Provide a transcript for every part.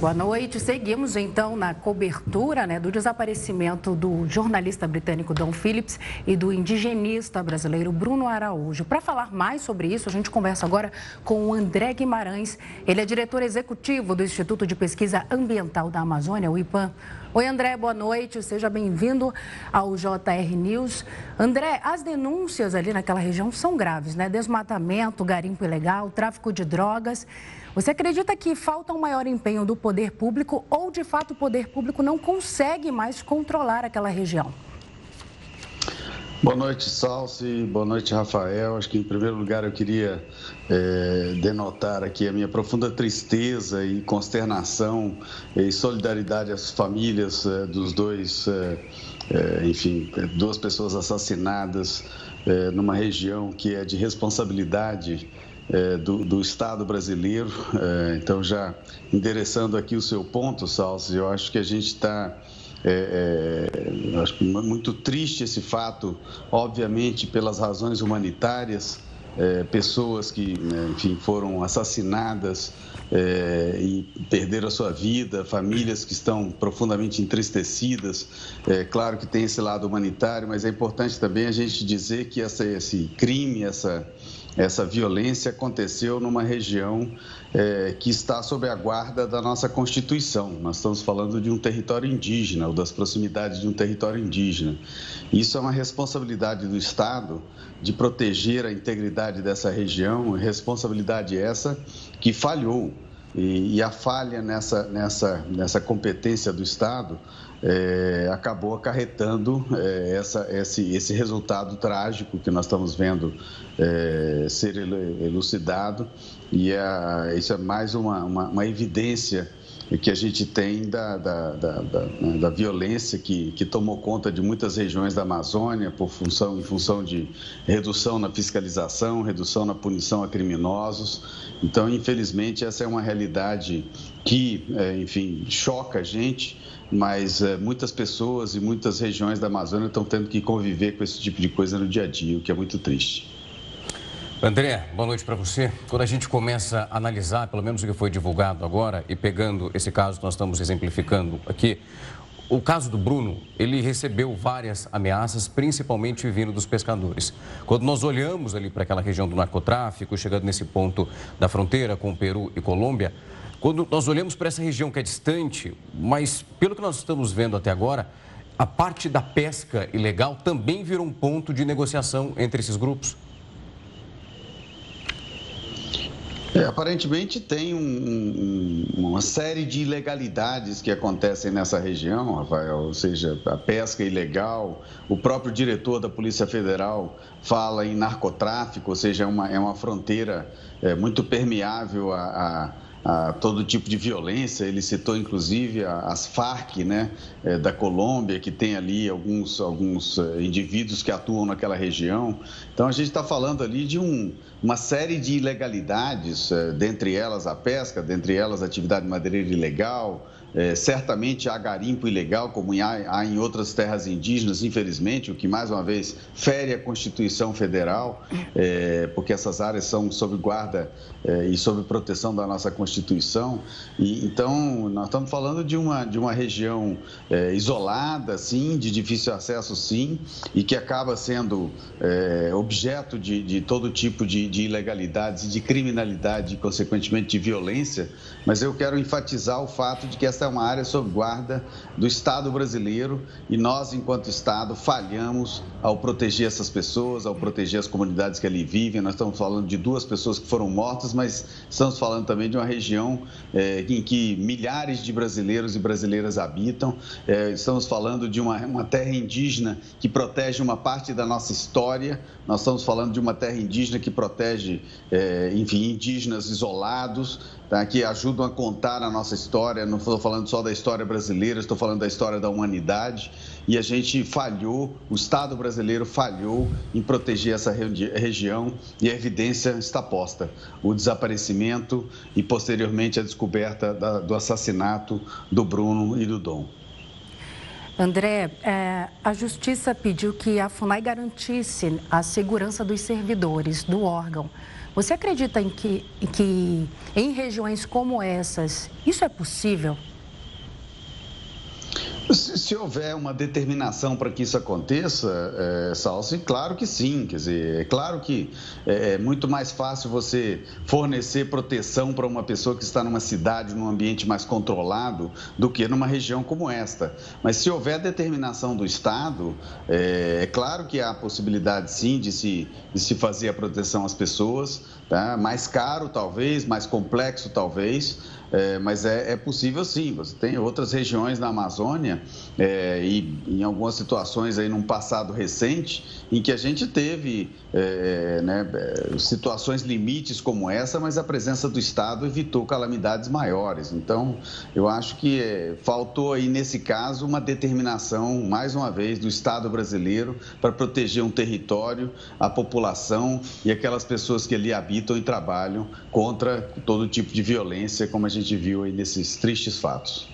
Boa noite. Seguimos então na cobertura né, do desaparecimento do jornalista britânico Don Phillips e do indigenista brasileiro Bruno Araújo. Para falar mais sobre isso, a gente conversa agora com o André Guimarães. Ele é diretor executivo do Instituto de Pesquisa Ambiental da Amazônia, o IPAM. Oi, André, boa noite. Seja bem-vindo ao JR News. André, as denúncias ali naquela região são graves, né? Desmatamento, garimpo ilegal, tráfico de drogas. Você acredita que falta um maior empenho do poder público ou, de fato, o poder público não consegue mais controlar aquela região? Boa noite, Salsi. Boa noite, Rafael. Acho que, em primeiro lugar, eu queria é, denotar aqui a minha profunda tristeza e consternação e solidariedade às famílias é, dos dois, é, enfim, duas pessoas assassinadas numa região que é de responsabilidade do, do, Estado brasileiro. Então, já endereçando aqui o seu ponto, Salsi, eu acho que a gente está. É, é muito triste esse fato, obviamente, pelas razões humanitárias, é, pessoas que, né, enfim, foram assassinadas é, e perderam a sua vida, famílias que estão profundamente entristecidas. É claro que tem esse lado humanitário, mas é importante também a gente dizer que essa, esse crime, essa essa violência aconteceu numa região é, que está sob a guarda da nossa Constituição. Nós estamos falando de um território indígena, ou das proximidades de um território indígena. Isso é uma responsabilidade do Estado de proteger a integridade dessa região, responsabilidade essa que falhou. E, e a falha nessa, nessa, nessa competência do Estado é, acabou acarretando é, essa, esse, esse resultado trágico que nós estamos vendo é, ser elucidado. E é, isso é mais uma, uma, uma evidência que a gente tem da, da, da, da, da violência que, que tomou conta de muitas regiões da Amazônia por função, em função de redução na fiscalização, redução na punição a criminosos. Então, infelizmente, essa é uma realidade que, é, enfim, choca a gente mas é, muitas pessoas e muitas regiões da Amazônia estão tendo que conviver com esse tipo de coisa no dia a dia, o que é muito triste. André, boa noite para você. Quando a gente começa a analisar, pelo menos o que foi divulgado agora, e pegando esse caso que nós estamos exemplificando aqui, o caso do Bruno, ele recebeu várias ameaças, principalmente vindo dos pescadores. Quando nós olhamos ali para aquela região do narcotráfico, chegando nesse ponto da fronteira com o Peru e Colômbia, quando nós olhamos para essa região que é distante, mas pelo que nós estamos vendo até agora, a parte da pesca ilegal também virou um ponto de negociação entre esses grupos? É, aparentemente tem um, um, uma série de ilegalidades que acontecem nessa região, Rafael, ou seja, a pesca ilegal, o próprio diretor da Polícia Federal fala em narcotráfico, ou seja, é uma, é uma fronteira é, muito permeável a, a a todo tipo de violência. Ele citou inclusive as Farc, né, eh, da Colômbia, que tem ali alguns, alguns eh, indivíduos que atuam naquela região. Então a gente está falando ali de um, uma série de ilegalidades, eh, dentre elas a pesca, dentre elas a atividade madeireira ilegal, é, certamente há garimpo ilegal, como há, há, em outras terras indígenas, infelizmente, o que mais uma vez fere a Constituição Federal, é, porque essas áreas são sob guarda é, e sob proteção da nossa Constituição. E, então, nós estamos falando de uma, de uma região é, isolada, sim, de difícil acesso, sim, e que acaba sendo é, objeto de, de, todo tipo de, de ilegalidades e de criminalidade, e, consequentemente, de violência. Mas eu quero enfatizar o fato de que essa é uma área sob guarda do Estado brasileiro e nós, enquanto Estado, falhamos ao proteger essas pessoas, ao proteger as comunidades que ali vivem. Nós estamos falando de duas pessoas que foram mortas, mas estamos falando também de uma região é, em que milhares de brasileiros e brasileiras habitam. É, estamos falando de uma, uma terra indígena que protege uma parte da nossa história. Nós estamos falando de uma terra indígena que protege, é, enfim, indígenas isolados tá, que ajudam a contar a nossa história. Não estou falando só da história brasileira, estou falando da história da humanidade. E a gente falhou, o Estado brasileiro falhou em proteger essa região e a evidência está posta: o desaparecimento e posteriormente a descoberta da, do assassinato do Bruno e do Dom. André, é, a Justiça pediu que a FUNAI garantisse a segurança dos servidores do órgão Você acredita em que, que em regiões como essas isso é possível? Se, se, houver uma determinação para que isso aconteça, é, Salsi, claro que sim. Quer dizer, é claro que é, é muito mais fácil você fornecer proteção para uma pessoa que está numa cidade, num ambiente mais controlado, do que numa região como esta. Mas se houver determinação do Estado, é, é claro que há a possibilidade sim de se, de se fazer a proteção às pessoas, tá? mais caro talvez, mais complexo talvez é, mas é, é, possível sim. Você tem outras regiões na Amazônia é, e em algumas situações aí num passado recente em que a gente teve é, né, é, situações limites como essa, mas a presença do Estado evitou calamidades maiores. Então, eu acho que é, faltou aí nesse caso uma determinação, mais uma vez, do Estado brasileiro para proteger um território, a população e aquelas pessoas que ali habitam e trabalham contra todo tipo de violência, como a gente gente viu aí nesses tristes fatos.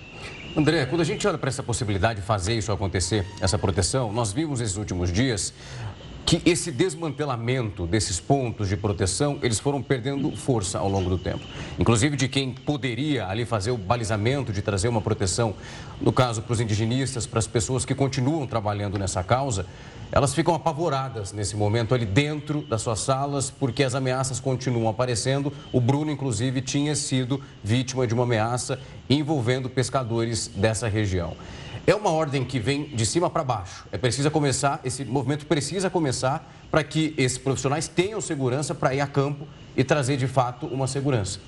André, quando a gente olha para essa possibilidade de fazer isso acontecer, essa proteção, nós vimos nesses últimos dias que esse desmantelamento desses pontos de proteção, eles foram perdendo força ao longo do tempo. Inclusive de quem poderia ali fazer o balizamento de trazer uma proteção, no caso para os indigenistas, para as pessoas que continuam trabalhando nessa causa, elas ficam apavoradas nesse momento ali dentro das suas salas, porque as ameaças continuam aparecendo. O Bruno, inclusive, tinha sido vítima de uma ameaça envolvendo pescadores dessa região. É uma ordem que vem de cima para baixo. É precisa começar, esse movimento precisa começar para que esses profissionais tenham segurança para ir a campo e trazer de fato uma segurança.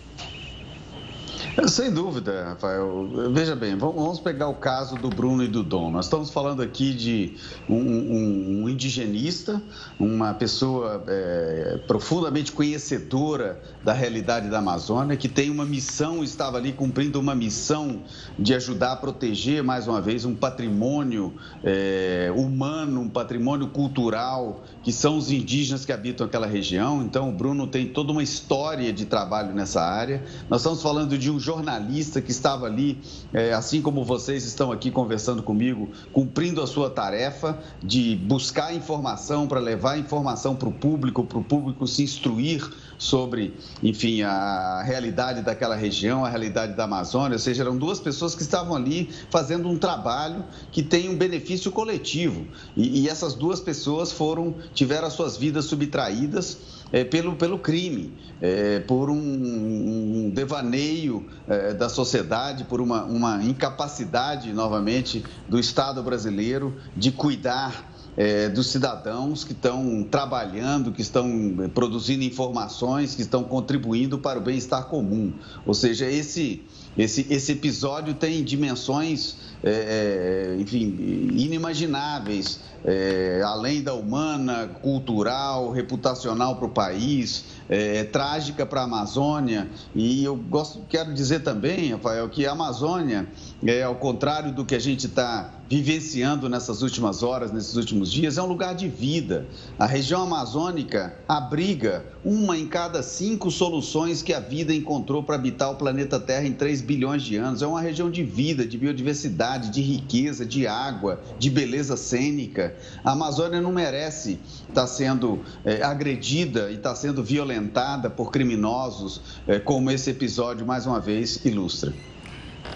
Sem dúvida, Rafael. Veja bem, vamos pegar o caso do Bruno e do Dom. Nós estamos falando aqui de um, um, um indigenista, uma pessoa é, profundamente conhecedora da realidade da Amazônia, que tem uma missão, estava ali cumprindo uma missão de ajudar a proteger, mais uma vez, um patrimônio é, humano, um patrimônio cultural, que são os indígenas que habitam aquela região. Então, o Bruno tem toda uma história de trabalho nessa área. Nós estamos falando de um jornalista que estava ali, é, assim como vocês estão aqui conversando comigo, cumprindo a sua tarefa de buscar informação para levar informação para o público, para o público se instruir sobre, enfim, a realidade daquela região, a realidade da Amazônia, ou seja, eram duas pessoas que estavam ali fazendo um trabalho que tem um benefício coletivo. E, e essas duas pessoas foram, tiveram as suas vidas subtraídas é, pelo, pelo crime, é, por um, um devaneio é, da sociedade, por uma, uma incapacidade, novamente, do Estado brasileiro de cuidar é, dos cidadãos que estão trabalhando, que estão produzindo informações, que estão contribuindo para o bem-estar comum. Ou seja, esse, esse, esse episódio tem dimensões, é, é enfim, inimagináveis, é, além da humana, cultural, reputacional para o país, é, trágica para a Amazônia. E eu gosto, quero dizer também, Rafael, que a Amazônia, é, ao contrário do que a gente está vivenciando nessas últimas horas, nesses últimos dias, é um lugar de vida. A região amazônica abriga uma em cada cinco soluções que a vida encontrou para habitar o planeta Terra em 3 bilhões de anos. É uma região de vida, de biodiversidade, de riqueza, de água, de beleza cênica. A Amazônia não merece estar sendo é, agredida e estar sendo violentada por criminosos, é, como esse episódio, mais uma vez, ilustra.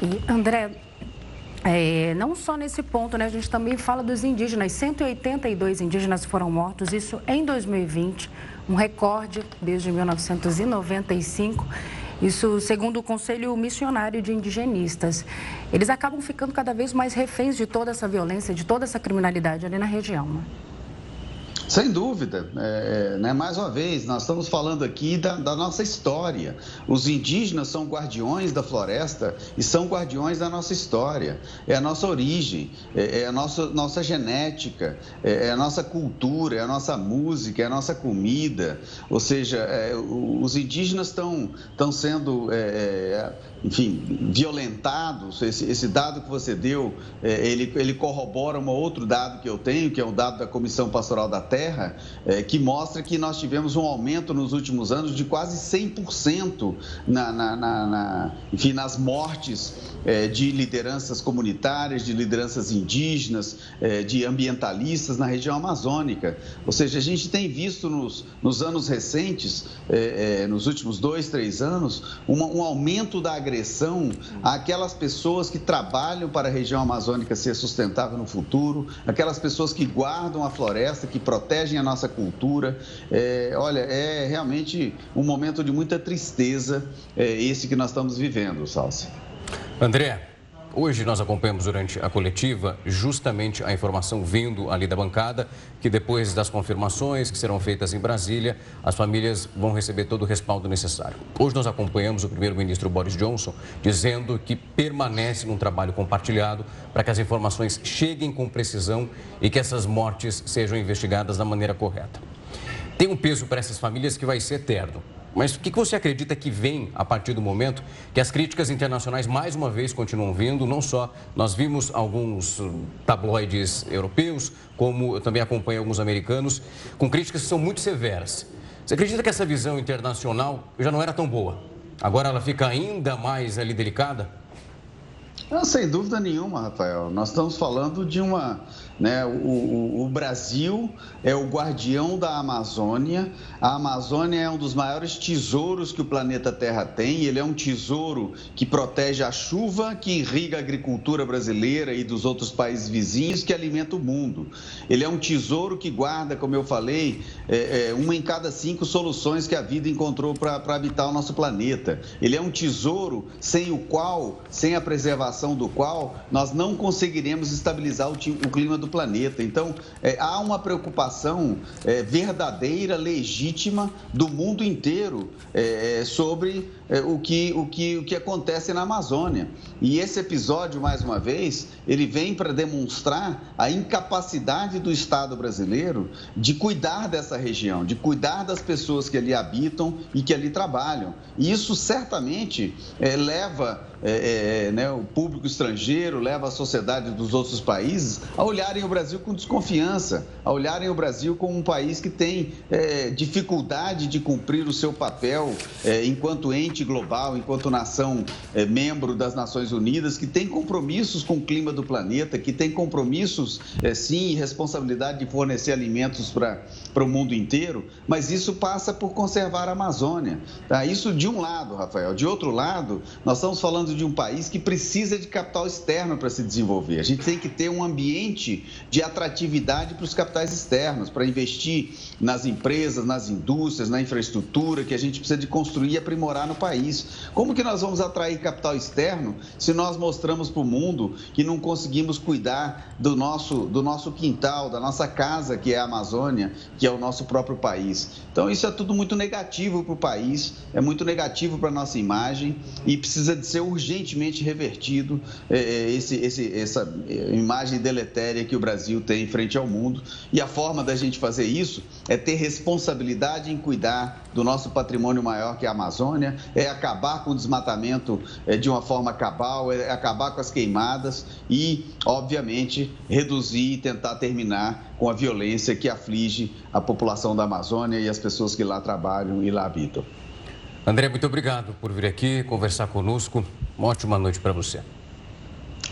E, André, é, não só nesse ponto, né? A gente também fala dos indígenas. 182 indígenas foram mortos, isso em 2020, um recorde desde 1995. Isso segundo o Conselho Missionário de Indigenistas. Eles acabam ficando cada vez mais reféns de toda essa violência, de toda essa criminalidade ali na região. Né? Sem dúvida. É, né? Mais uma vez, nós estamos falando aqui da, da, nossa história. Os indígenas são guardiões da floresta e são guardiões da nossa história. É a nossa origem, é, é a nossa, nossa genética, é, é, a nossa cultura, é a nossa música, é a nossa comida. Ou seja, é, os indígenas estão, estão sendo é, enfim, violentados. Esse, esse, dado que você deu, é, ele, ele corrobora um outro dado que eu tenho, que é o dado da Comissão Pastoral da Terra Terra, é, que mostra que nós tivemos um aumento nos últimos anos de quase 100% na, na, na, na, enfim, nas mortes é, de lideranças comunitárias, de lideranças indígenas, é, de ambientalistas na região amazônica. Ou seja, a gente tem visto nos, nos anos recentes, é, é nos últimos dois, três anos, uma, um aumento da agressão àquelas pessoas que trabalham para a região amazônica ser sustentável no futuro, aquelas pessoas que guardam a floresta, que protegem a nossa cultura. É, olha, é realmente um momento de muita tristeza é, esse que nós estamos vivendo, Salsi. André, Hoje nós acompanhamos durante a coletiva justamente a informação vindo ali da bancada que depois das confirmações que serão feitas em Brasília, as famílias vão receber todo o respaldo necessário. Hoje nós acompanhamos o primeiro-ministro Boris Johnson dizendo que permanece num trabalho compartilhado para que as informações cheguem com precisão e que essas mortes sejam investigadas da maneira correta. Tem um peso para essas famílias que vai ser eterno. Mas o que você acredita que vem a partir do momento que as críticas internacionais mais uma vez continuam vindo? Não só nós vimos alguns hum, tabloides europeus, como eu também acompanho alguns americanos, com críticas que são muito severas. Você acredita que essa visão internacional já não era tão boa? Agora ela fica ainda mais ali delicada? Não, sem dúvida nenhuma, Rafael. Nós estamos falando de uma né? O, o, o, Brasil é o guardião da Amazônia. A Amazônia é um dos maiores tesouros que o planeta Terra tem. Ele é um tesouro que protege a chuva, que irriga a agricultura brasileira e dos outros países vizinhos, que alimenta o mundo. Ele é um tesouro que guarda, como eu falei, é, é, uma em cada cinco soluções que a vida encontrou para habitar o nosso planeta. Ele é um tesouro sem o qual, sem a preservação do qual, nós não conseguiremos estabilizar o, o clima do planeta. Então, é, há uma preocupação é, verdadeira, legítima do mundo inteiro é, é sobre o, que, o, que, o que acontece na Amazônia. E esse episódio, mais uma vez, ele vem para demonstrar a incapacidade do Estado brasileiro de cuidar dessa região, de cuidar das pessoas que ali habitam e que ali trabalham. E isso certamente é, leva é, é, né, o público estrangeiro, leva a sociedade dos outros países a olharem o Brasil com desconfiança, a olharem o Brasil como um país que tem é, dificuldade de cumprir o seu papel é, enquanto ente global, enquanto nação é, membro das Nações Unidas, que tem compromissos com o clima do planeta, que tem compromissos, é, sim, e responsabilidade de fornecer alimentos para o mundo inteiro, mas isso passa por conservar a Amazônia. Tá? Isso de um lado, Rafael. De outro lado, nós estamos falando de um país que precisa de capital externo para se desenvolver. A gente tem que ter um ambiente de atratividade para os capitais externos, para investir nas empresas, nas indústrias, na infraestrutura que a gente precisa de construir e aprimorar no país. Como que nós vamos atrair capital externo se nós mostramos para o mundo que não conseguimos cuidar do nosso, do nosso quintal, da nossa casa, que é a Amazônia, que é o nosso próprio país? Então, isso é tudo muito negativo para o país, é muito negativo para a nossa imagem e precisa de ser urgente urgentemente revertido é, é, esse, esse, essa imagem deletéria que o Brasil tem frente ao mundo. E a forma da gente fazer isso é ter responsabilidade em cuidar do nosso patrimônio maior, que é a Amazônia, é acabar com o desmatamento é, de uma forma cabal, é acabar com as queimadas e, obviamente, reduzir e tentar terminar com a violência que aflige a população da Amazônia e as pessoas que lá trabalham e lá habitam. André, muito obrigado por vir aqui conversar conosco. Uma ótima noite para você.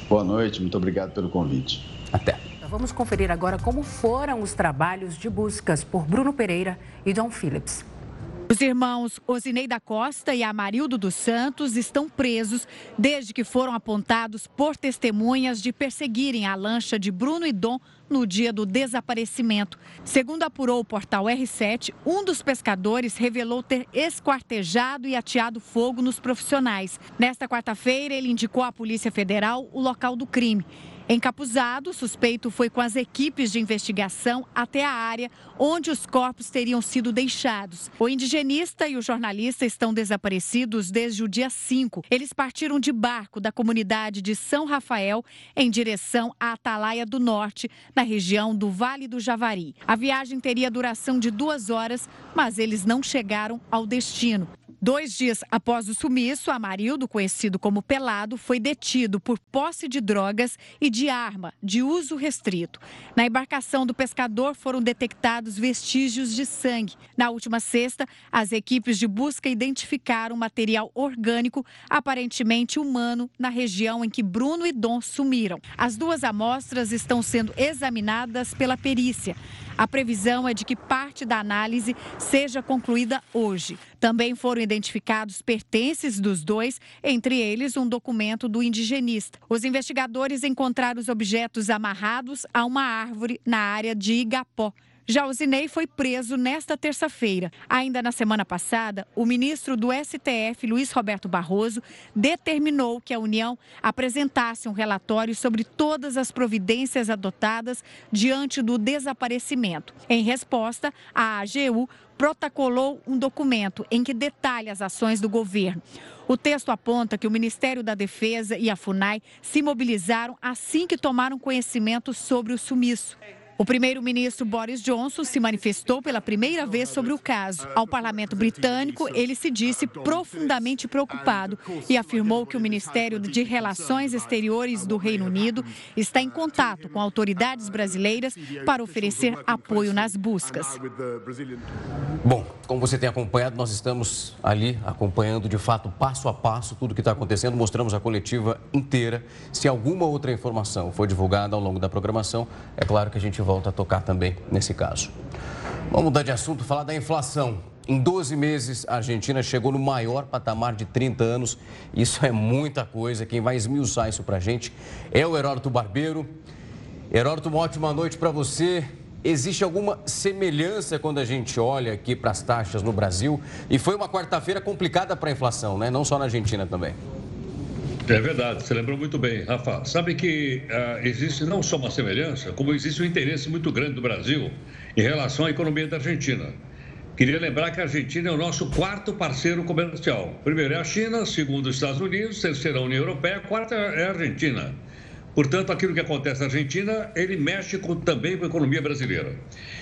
Boa noite, muito obrigado pelo convite. Até. Vamos conferir agora como foram os trabalhos de buscas por Bruno Pereira e John Phillips. Os irmãos Osinei da Costa e Amarildo dos Santos estão presos desde que foram apontados por testemunhas de perseguirem a lancha de Bruno e Dom no dia do desaparecimento. Segundo apurou o portal R7, um dos pescadores revelou ter esquartejado e ateado fogo nos profissionais. Nesta quarta-feira, ele indicou à Polícia Federal o local do crime. Encapuzado, o suspeito foi com as equipes de investigação até a área onde os corpos teriam sido deixados. O indigenista e o jornalista estão desaparecidos desde o dia 5. Eles partiram de barco da comunidade de São Rafael em direção à Atalaia do Norte, na região do Vale do Javari. A viagem teria duração de duas horas, mas eles não chegaram ao destino. Dois dias após o sumiço, Amarildo, conhecido como Pelado, foi detido por posse de drogas e de arma de uso restrito. Na embarcação do pescador foram detectados vestígios de sangue. Na última sexta, as equipes de busca identificaram material orgânico, aparentemente humano, na região em que Bruno e Dom sumiram. As duas amostras estão sendo examinadas pela perícia. A previsão é de que parte da análise seja concluída hoje. Também foram identificados pertences dos dois, entre eles um documento do indigenista. Os investigadores encontraram os objetos amarrados a uma árvore na área de Igapó. Já o Zinei foi preso nesta terça-feira. Ainda na semana passada, o ministro do STF, Luiz Roberto Barroso, determinou que a União apresentasse um relatório sobre todas as providências adotadas diante do desaparecimento. Em resposta, a AGU protocolou um documento em que detalha as ações do governo. O texto aponta que o Ministério da Defesa e a FUNAI se mobilizaram assim que tomaram conhecimento sobre o sumiço. O primeiro-ministro Boris Johnson se manifestou pela primeira vez sobre o caso. Ao parlamento britânico, ele se disse profundamente preocupado e afirmou que o Ministério de Relações Exteriores do Reino Unido está em contato com autoridades brasileiras para oferecer apoio nas buscas. Bom, como você tem acompanhado, nós estamos ali acompanhando de fato passo a passo tudo o que está acontecendo. Mostramos a coletiva inteira. Se alguma outra informação for divulgada ao longo da programação, é claro que a gente volta a tocar também nesse caso. Vamos mudar de assunto, falar da inflação. Em 12 meses, a Argentina chegou no maior patamar de 30 anos. Isso é muita coisa. Quem vai esmiuçar isso para a gente é o Heródoto Barbeiro. Heródoto, uma ótima noite para você. Existe alguma semelhança quando a gente olha aqui para as taxas no Brasil? E foi uma quarta-feira complicada para a inflação, né? Não só na Argentina também. É verdade, você lembrou muito bem, Rafa. Sabe que uh, existe não só uma semelhança, como existe um interesse muito grande do Brasil em relação à economia da Argentina. Queria lembrar que a Argentina é o nosso quarto parceiro comercial. Primeiro é a China, segundo os Estados Unidos, terceiro é a União Europeia, quarta é a Argentina. Portanto, aquilo que acontece na Argentina, ele mexe com, também com a economia brasileira.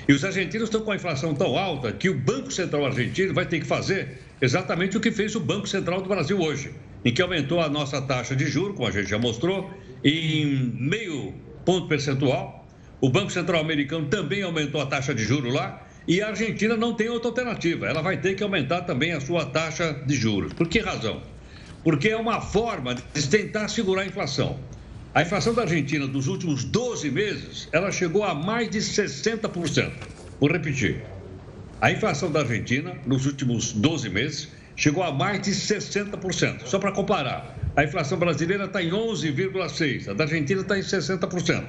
E os argentinos estão com a inflação tão alta que o Banco Central argentino vai ter que fazer exatamente o que fez o Banco Central do Brasil hoje em que aumentou a nossa taxa de juros, como a gente já mostrou, em meio ponto percentual. O Banco Central Americano também aumentou a taxa de juros lá. E a Argentina não tem outra alternativa. Ela vai ter que aumentar também a sua taxa de juros. Por que razão? Porque é uma forma de tentar segurar a inflação. A inflação da Argentina dos últimos 12 meses, ela chegou a mais de 60%. Vou repetir. A inflação da Argentina nos últimos 12 meses chegou a mais de 60%. Só para comparar, a inflação brasileira está em 11,6%, a da Argentina está em 60%.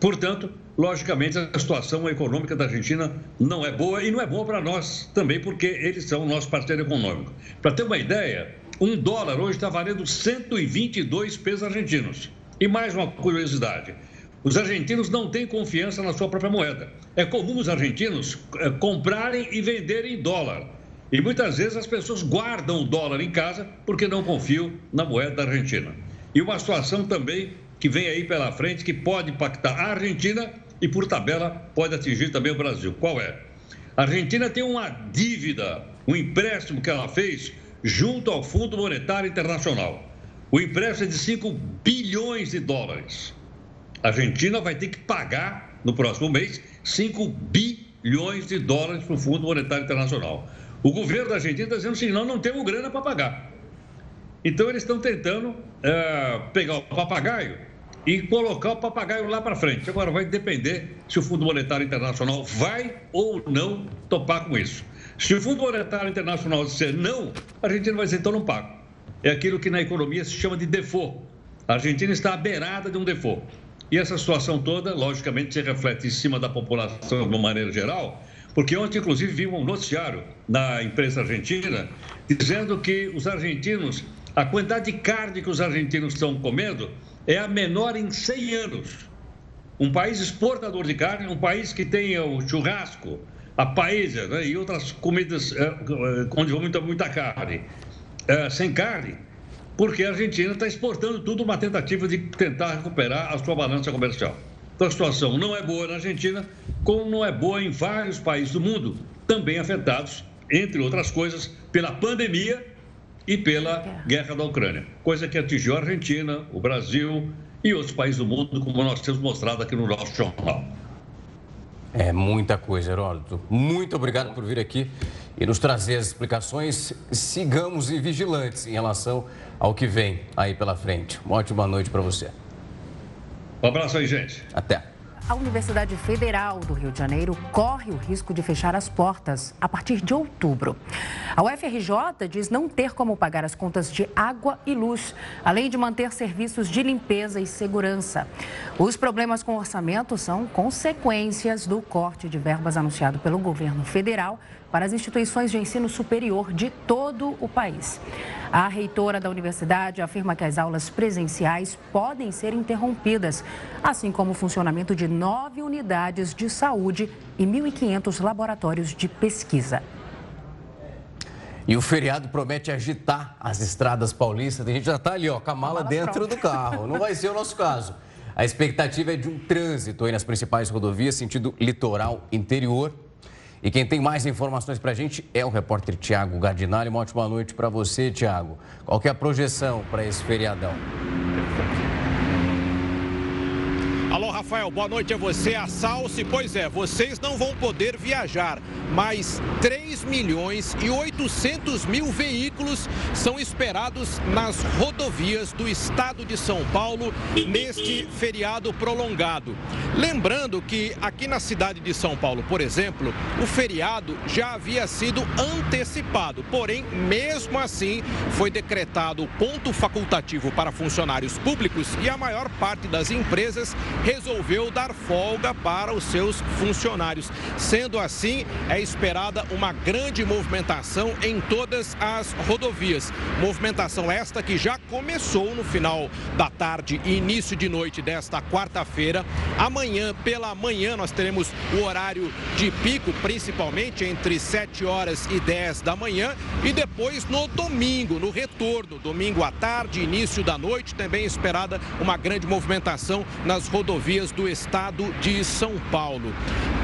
Portanto, logicamente, a situação econômica da Argentina não é boa e não é boa para nós também, porque eles são o nosso parceiro econômico. Para ter uma ideia, um dólar hoje está valendo 122 pesos argentinos. E mais uma curiosidade: os argentinos não têm confiança na sua própria moeda. É comum os argentinos eh, comprarem e venderem dólar. E muitas vezes as pessoas guardam o dólar em casa porque não confiam na moeda da Argentina. E uma situação também que vem aí pela frente que pode impactar a Argentina e, por tabela, pode atingir também o Brasil. Qual é? A Argentina tem uma dívida, um empréstimo que ela fez junto ao Fundo Monetário Internacional. O empréstimo é de 5 bilhões de dólares. A Argentina vai ter que pagar no próximo mês 5 bilhões de dólares para o Fundo Monetário Internacional. O governo da Argentina está dizendo assim: nós não temos grana para pagar. Então eles estão tentando é, pegar o papagaio e colocar o papagaio lá para frente. Agora vai depender se o Fundo Monetário Internacional vai ou não topar com isso. Se o Fundo Monetário Internacional disser não, a Argentina vai dizer então não pago. É aquilo que na economia se chama de default. A Argentina está à beirada de um default. E essa situação toda, logicamente, se reflete em cima da população de uma maneira geral, porque ontem, inclusive, vi um noticiário na imprensa argentina dizendo que os argentinos, a quantidade de carne que os argentinos estão comendo é a menor em 100 anos. Um país exportador de carne, um país que tem o churrasco, a paella né, e outras comidas é, onde muita, muita carne, é, sem carne, porque a Argentina está exportando tudo uma tentativa de tentar recuperar a sua balança comercial. Então a situação não é boa na Argentina, como não é boa em vários países do mundo, também afetados entre outras coisas, pela pandemia e pela guerra da Ucrânia, coisa que atingiu a Argentina, o Brasil e outros países do mundo, como nós temos mostrado aqui no nosso jornal. É muita coisa, Heródoto. Muito obrigado por vir aqui e nos trazer as explicações. Sigamos vigilantes em relação ao que vem aí pela frente. Uma ótima noite para você. Um abraço aí, gente. Até. A Universidade Federal do Rio de Janeiro corre o risco de fechar as portas a partir de outubro. A UFRJ diz não ter como pagar as contas de água e luz, além de manter serviços de limpeza e segurança. Os problemas com o orçamento são consequências do corte de verbas anunciado pelo governo federal para as instituições de ensino superior de todo o país. A reitora da universidade afirma que as aulas presenciais podem ser interrompidas, assim como o funcionamento de nove unidades de saúde e 1.500 laboratórios de pesquisa. E o feriado promete agitar as estradas paulistas. A gente já está ali, ó, com a mala, a mala dentro pronta. do carro. Não vai ser o nosso caso. A expectativa é de um trânsito aí nas principais rodovias, sentido litoral interior e quem tem mais informações para a gente é o repórter Tiago Gardinali. Uma ótima noite para você, Tiago. Qual que é a projeção para esse feriadão? Rafael, boa noite a você, a Salsi. Pois é, vocês não vão poder viajar, mas 3 milhões e 800 mil veículos são esperados nas rodovias do estado de São Paulo neste feriado prolongado. Lembrando que aqui na cidade de São Paulo, por exemplo, o feriado já havia sido antecipado, porém, mesmo assim, foi decretado ponto facultativo para funcionários públicos e a maior parte das empresas resolveu dar folga para os seus funcionários. Sendo assim, é esperada uma grande movimentação em todas as rodovias. Movimentação esta que já começou no final da tarde e início de noite desta quarta-feira. Amanhã, pela manhã, nós teremos o horário de pico, principalmente entre 7 horas e 10 da manhã. E depois no domingo, no retorno, domingo à tarde, início da noite, também esperada uma grande movimentação nas rodovias do estado de São Paulo.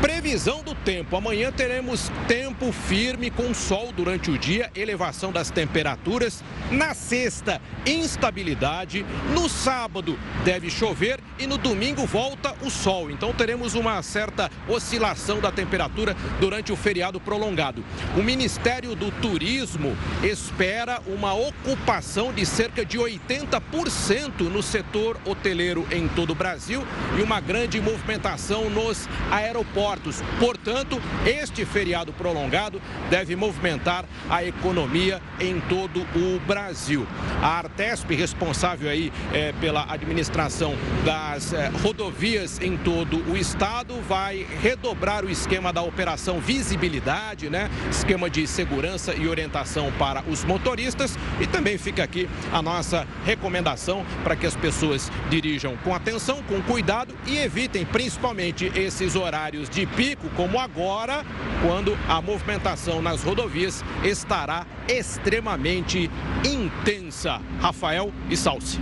Previsão do tempo: amanhã teremos tempo firme com sol durante o dia, elevação das temperaturas. Na sexta, instabilidade. No sábado, deve chover e no domingo volta o sol. Então teremos uma certa oscilação da temperatura durante o feriado prolongado. O Ministério do Turismo espera uma ocupação de cerca de 80% no setor hoteleiro em todo o Brasil e uma grande movimentação nos aeroportos. Portanto, este feriado prolongado deve movimentar a economia em todo o Brasil. A Artesp, responsável aí é, pela administração das é, rodovias em todo o estado, vai redobrar o esquema da operação visibilidade, né? Esquema de segurança e orientação para os motoristas e também fica aqui a nossa recomendação para que as pessoas dirijam com atenção, com cuidado e evitem principalmente esses horários de pico, como agora, quando a movimentação nas rodovias estará extremamente intensa. Rafael e Salsi.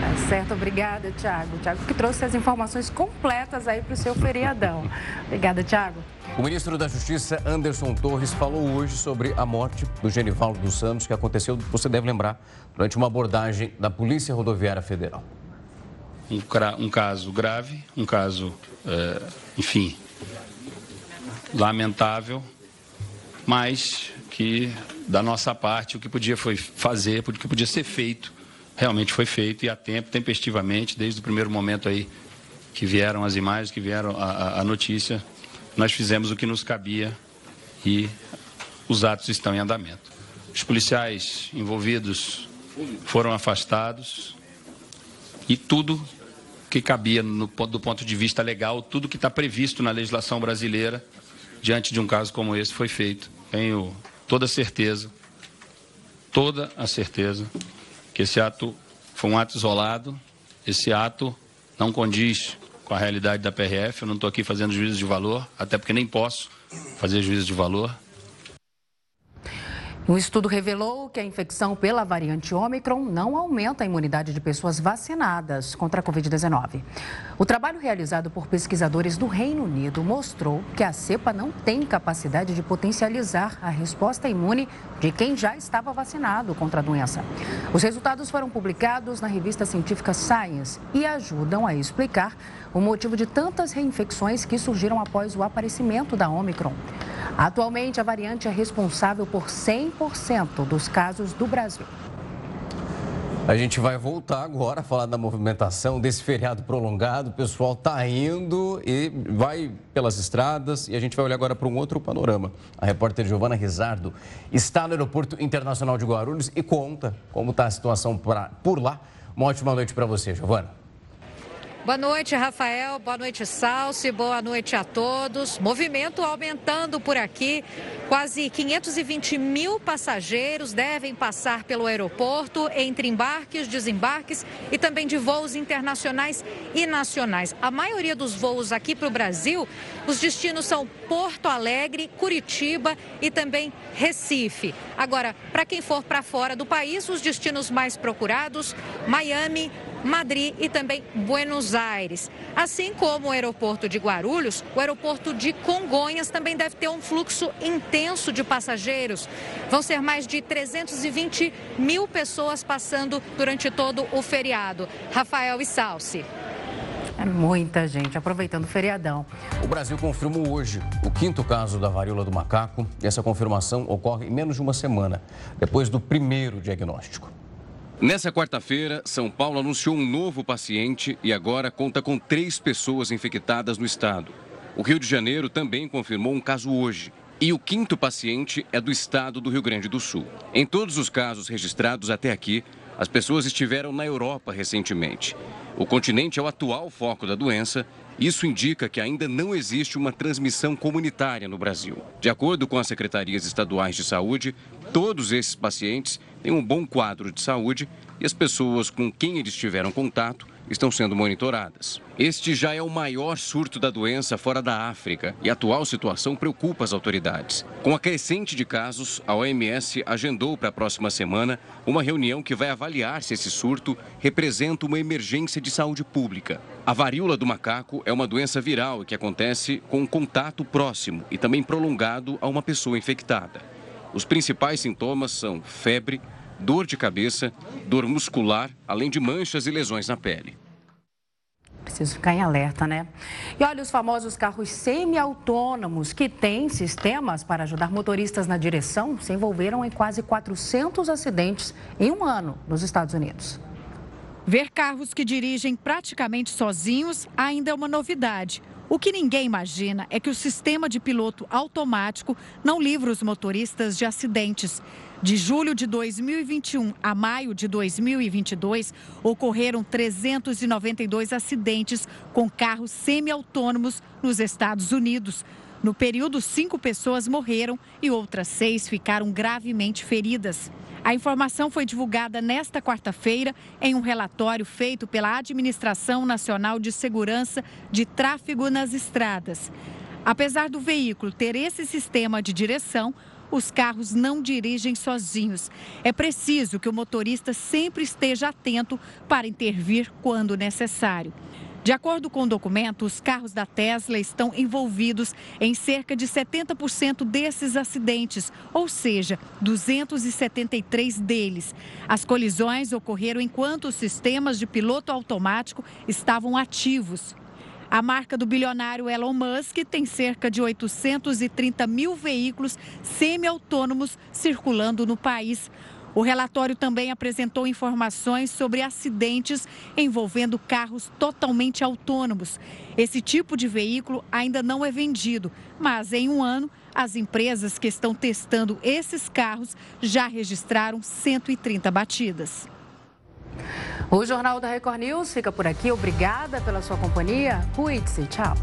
Tá certo, obrigada, Tiago. Tiago que trouxe as informações completas aí para o seu feriadão. Obrigada, Tiago. O ministro da Justiça, Anderson Torres, falou hoje sobre a morte do Genivaldo dos Santos, que aconteceu, você deve lembrar, durante uma abordagem da Polícia Rodoviária Federal um, um caso grave, um caso, é, enfim, lamentável, mas que da nossa parte o que podia foi fazer, o que podia ser feito, realmente foi feito e a tempo, tempestivamente, desde o primeiro momento aí que vieram as imagens, que vieram a, a notícia, nós fizemos o que nos cabia e os atos estão em andamento. Os policiais envolvidos foram afastados e tudo que cabia no, do ponto de vista legal, tudo que está previsto na legislação brasileira diante de um caso como esse foi feito. Tenho toda a certeza, toda a certeza que esse ato foi um ato isolado, esse ato não condiz com a realidade da PRF, eu não estou aqui fazendo juízo de valor, até porque nem posso fazer juízo de valor, Um estudo revelou que a infecção pela variante Ômicron não aumenta a imunidade de pessoas vacinadas contra a Covid-19. O trabalho realizado por pesquisadores do Reino Unido mostrou que a cepa não tem capacidade de potencializar a resposta imune de quem já estava vacinado contra a doença. Os resultados foram publicados na revista científica Science e ajudam a explicar o motivo de tantas reinfecções que surgiram após o aparecimento da Ômicron. Atualmente, a variante é responsável por 100% dos casos do Brasil. A gente vai voltar agora a falar da movimentação desse feriado prolongado. O pessoal está indo e vai pelas estradas e a gente vai olhar agora para um outro panorama. A repórter Giovana Rizardo está no Aeroporto Internacional de Guarulhos e conta como está a situação por lá. Uma ótima noite para você, Giovana. Boa noite, Rafael. Boa noite, Salsi. Boa noite a todos. Movimento aumentando por aqui. Quase 520 mil passageiros devem passar pelo aeroporto entre embarques, desembarques e também de voos internacionais e nacionais. A maioria dos voos aqui para o Brasil, os destinos são Porto Alegre, Curitiba e também Recife. Agora, para quem for para fora do país, os destinos mais procurados: Miami, Madrid e também Buenos Aires. Assim como o aeroporto de Guarulhos, o aeroporto de Congonhas também deve ter um fluxo intenso de passageiros. Vão ser mais de 320 mil pessoas passando durante todo o feriado. Rafael e Salsi. É muita gente aproveitando o feriadão. O Brasil confirmou hoje o quinto caso da varíola do macaco e essa confirmação ocorre em menos de uma semana, depois do primeiro diagnóstico. Nessa quarta-feira, São Paulo anunciou um novo paciente e agora conta com três pessoas infectadas no estado. O Rio de Janeiro também confirmou um caso hoje. E o quinto paciente é do estado do Rio Grande do Sul. Em todos os casos registrados até aqui, as pessoas estiveram na Europa recentemente. O continente é o atual foco da doença isso indica que ainda não existe uma transmissão comunitária no Brasil. De acordo com as secretarias estaduais de saúde, todos esses pacientes têm um bom quadro de saúde e as pessoas com quem eles tiveram contato estão sendo monitoradas. Este já é o maior surto da doença fora da África e a atual situação preocupa as autoridades. Com a crescente de casos, a OMS agendou para a próxima semana uma reunião que vai avaliar se esse surto representa uma emergência de saúde pública. A varíola do macaco é uma doença viral que acontece com um contato próximo e também prolongado a uma pessoa infectada. Os principais sintomas são febre, dor de cabeça, dor muscular, além de manchas e lesões na pele. Preciso ficar em alerta, né? E olha, os famosos carros semi-autônomos que têm sistemas para ajudar motoristas na direção se envolveram em quase 400 acidentes em um ano nos Estados Unidos. Ver carros que dirigem praticamente sozinhos ainda é uma novidade. O que ninguém imagina é que o sistema de piloto automático não livra os motoristas de acidentes. De julho de 2021 a maio de 2022, ocorreram 392 acidentes com carros semi-autônomos nos Estados Unidos. No período, cinco pessoas morreram e outras seis ficaram gravemente feridas. A informação foi divulgada nesta quarta-feira em um relatório feito pela Administração Nacional de Segurança de Tráfego nas Estradas. Apesar do veículo ter esse sistema de direção, os carros não dirigem sozinhos. É preciso que o motorista sempre esteja atento para intervir quando necessário. De acordo com o documento, os carros da Tesla estão envolvidos em cerca de 70% desses acidentes, ou seja, 273 deles. As colisões ocorreram enquanto os sistemas de piloto automático estavam ativos. A marca do bilionário Elon Musk tem cerca de 830 mil veículos semi-autônomos circulando no país. O relatório também apresentou informações sobre acidentes envolvendo carros totalmente autônomos. Esse tipo de veículo ainda não é vendido, mas em um ano, as empresas que estão testando esses carros já registraram 130 batidas. O Jornal da Record News fica por aqui. Obrigada pela sua companhia. Cuide-se. Tchau.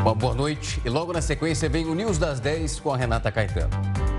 Uma boa noite. E logo na sequência vem o News das 10 com a Renata Caetano.